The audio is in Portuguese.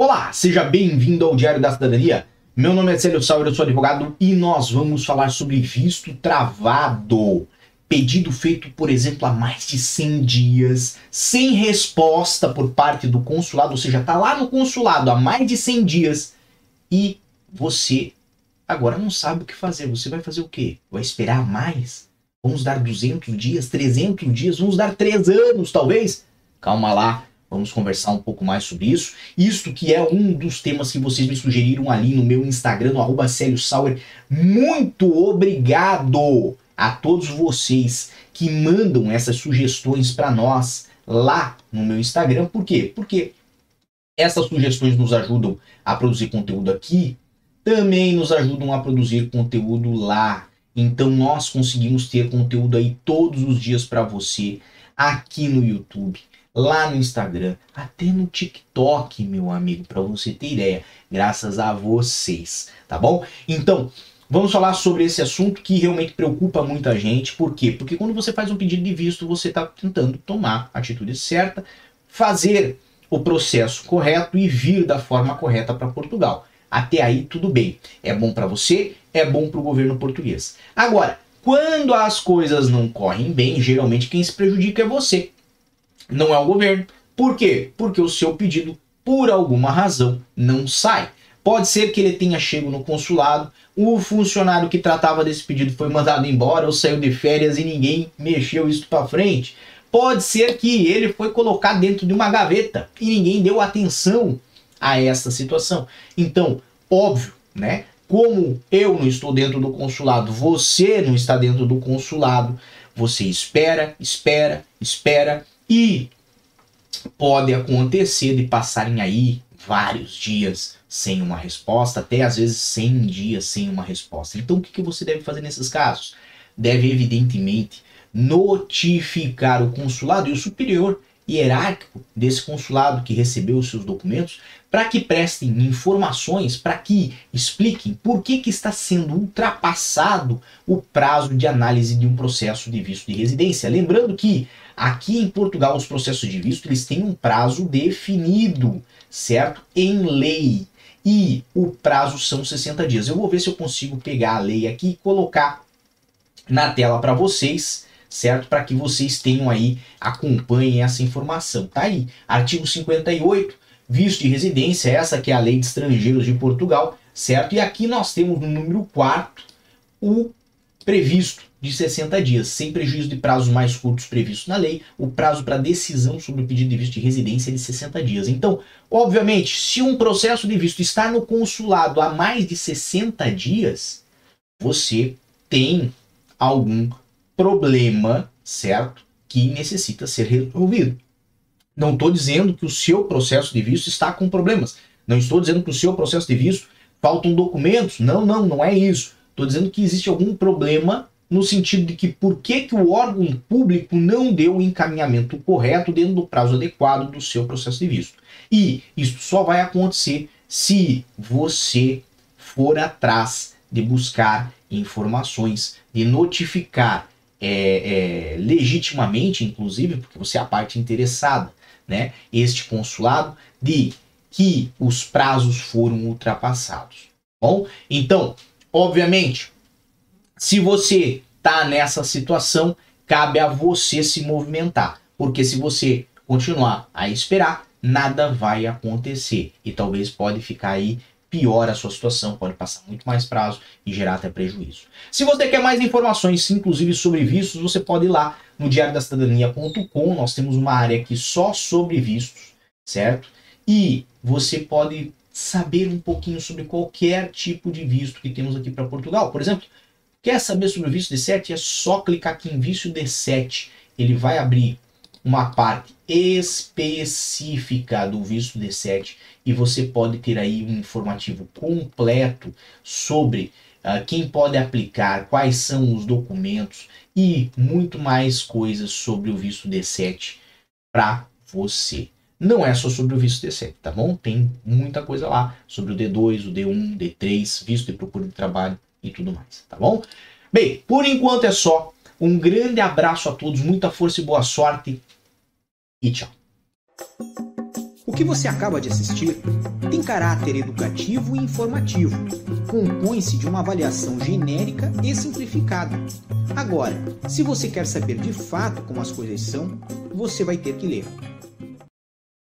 Olá, seja bem-vindo ao Diário da Cidadania. Meu nome é Célio Sauer, eu sou advogado e nós vamos falar sobre visto travado. Pedido feito, por exemplo, há mais de 100 dias, sem resposta por parte do consulado, ou seja, tá lá no consulado há mais de 100 dias e você agora não sabe o que fazer. Você vai fazer o quê? Vai esperar mais? Vamos dar 200 dias, 300 dias, vamos dar 3 anos talvez? Calma lá, Vamos conversar um pouco mais sobre isso. Isto que é um dos temas que vocês me sugeriram ali no meu Instagram, no arroba Sauer. Muito obrigado a todos vocês que mandam essas sugestões para nós lá no meu Instagram. Por quê? Porque essas sugestões nos ajudam a produzir conteúdo aqui, também nos ajudam a produzir conteúdo lá. Então nós conseguimos ter conteúdo aí todos os dias para você aqui no YouTube lá no Instagram, até no TikTok, meu amigo, para você ter ideia, graças a vocês, tá bom? Então, vamos falar sobre esse assunto que realmente preocupa muita gente. Por quê? Porque quando você faz um pedido de visto, você está tentando tomar a atitude certa, fazer o processo correto e vir da forma correta para Portugal. Até aí tudo bem. É bom para você, é bom para o governo português. Agora, quando as coisas não correm bem, geralmente quem se prejudica é você não é o governo. Por quê? Porque o seu pedido, por alguma razão, não sai. Pode ser que ele tenha chego no consulado, o funcionário que tratava desse pedido foi mandado embora ou saiu de férias e ninguém mexeu isso para frente. Pode ser que ele foi colocado dentro de uma gaveta e ninguém deu atenção a essa situação. Então, óbvio, né? Como eu não estou dentro do consulado, você não está dentro do consulado, você espera, espera, espera e pode acontecer de passarem aí vários dias sem uma resposta, até às vezes 100 dias sem uma resposta. Então o que, que você deve fazer nesses casos? Deve, evidentemente, notificar o consulado e o superior hierárquico desse consulado que recebeu os seus documentos para que prestem informações, para que expliquem por que, que está sendo ultrapassado o prazo de análise de um processo de visto de residência. Lembrando que aqui em Portugal os processos de visto eles têm um prazo definido, certo? Em lei. E o prazo são 60 dias. Eu vou ver se eu consigo pegar a lei aqui e colocar na tela para vocês certo? Para que vocês tenham aí, acompanhem essa informação. Tá aí, artigo 58, visto de residência, essa que é a lei de estrangeiros de Portugal, certo? E aqui nós temos no número 4 o previsto de 60 dias, sem prejuízo de prazos mais curtos previstos na lei, o prazo para decisão sobre o pedido de visto de residência é de 60 dias. Então, obviamente, se um processo de visto está no consulado há mais de 60 dias, você tem algum problema, certo? Que necessita ser resolvido. Não estou dizendo que o seu processo de visto está com problemas. Não estou dizendo que o seu processo de visto faltam documentos. Não, não, não é isso. Estou dizendo que existe algum problema no sentido de que por que, que o órgão público não deu o encaminhamento correto dentro do prazo adequado do seu processo de visto. E isso só vai acontecer se você for atrás de buscar informações, de notificar é, é, legitimamente, inclusive, porque você é a parte interessada, né, este consulado, de que os prazos foram ultrapassados. Bom, então, obviamente, se você está nessa situação, cabe a você se movimentar, porque se você continuar a esperar, nada vai acontecer e talvez pode ficar aí piora a sua situação, pode passar muito mais prazo e gerar até prejuízo. Se você quer mais informações, inclusive sobre vistos, você pode ir lá no diariodacidadania.com, nós temos uma área aqui só sobre vistos, certo? E você pode saber um pouquinho sobre qualquer tipo de visto que temos aqui para Portugal. Por exemplo, quer saber sobre o visto D7? É só clicar aqui em visto D7. Ele vai abrir uma parte específica do visto D7 e você pode ter aí um informativo completo sobre uh, quem pode aplicar, quais são os documentos e muito mais coisas sobre o visto D7 para você. Não é só sobre o visto D7, tá bom? Tem muita coisa lá sobre o D2, o D1, D3, visto de procura de trabalho e tudo mais, tá bom? Bem, por enquanto é só. Um grande abraço a todos, muita força e boa sorte e tchau. O que você acaba de assistir tem caráter educativo e informativo. Compõe-se de uma avaliação genérica e simplificada. Agora, se você quer saber de fato como as coisas são, você vai ter que ler.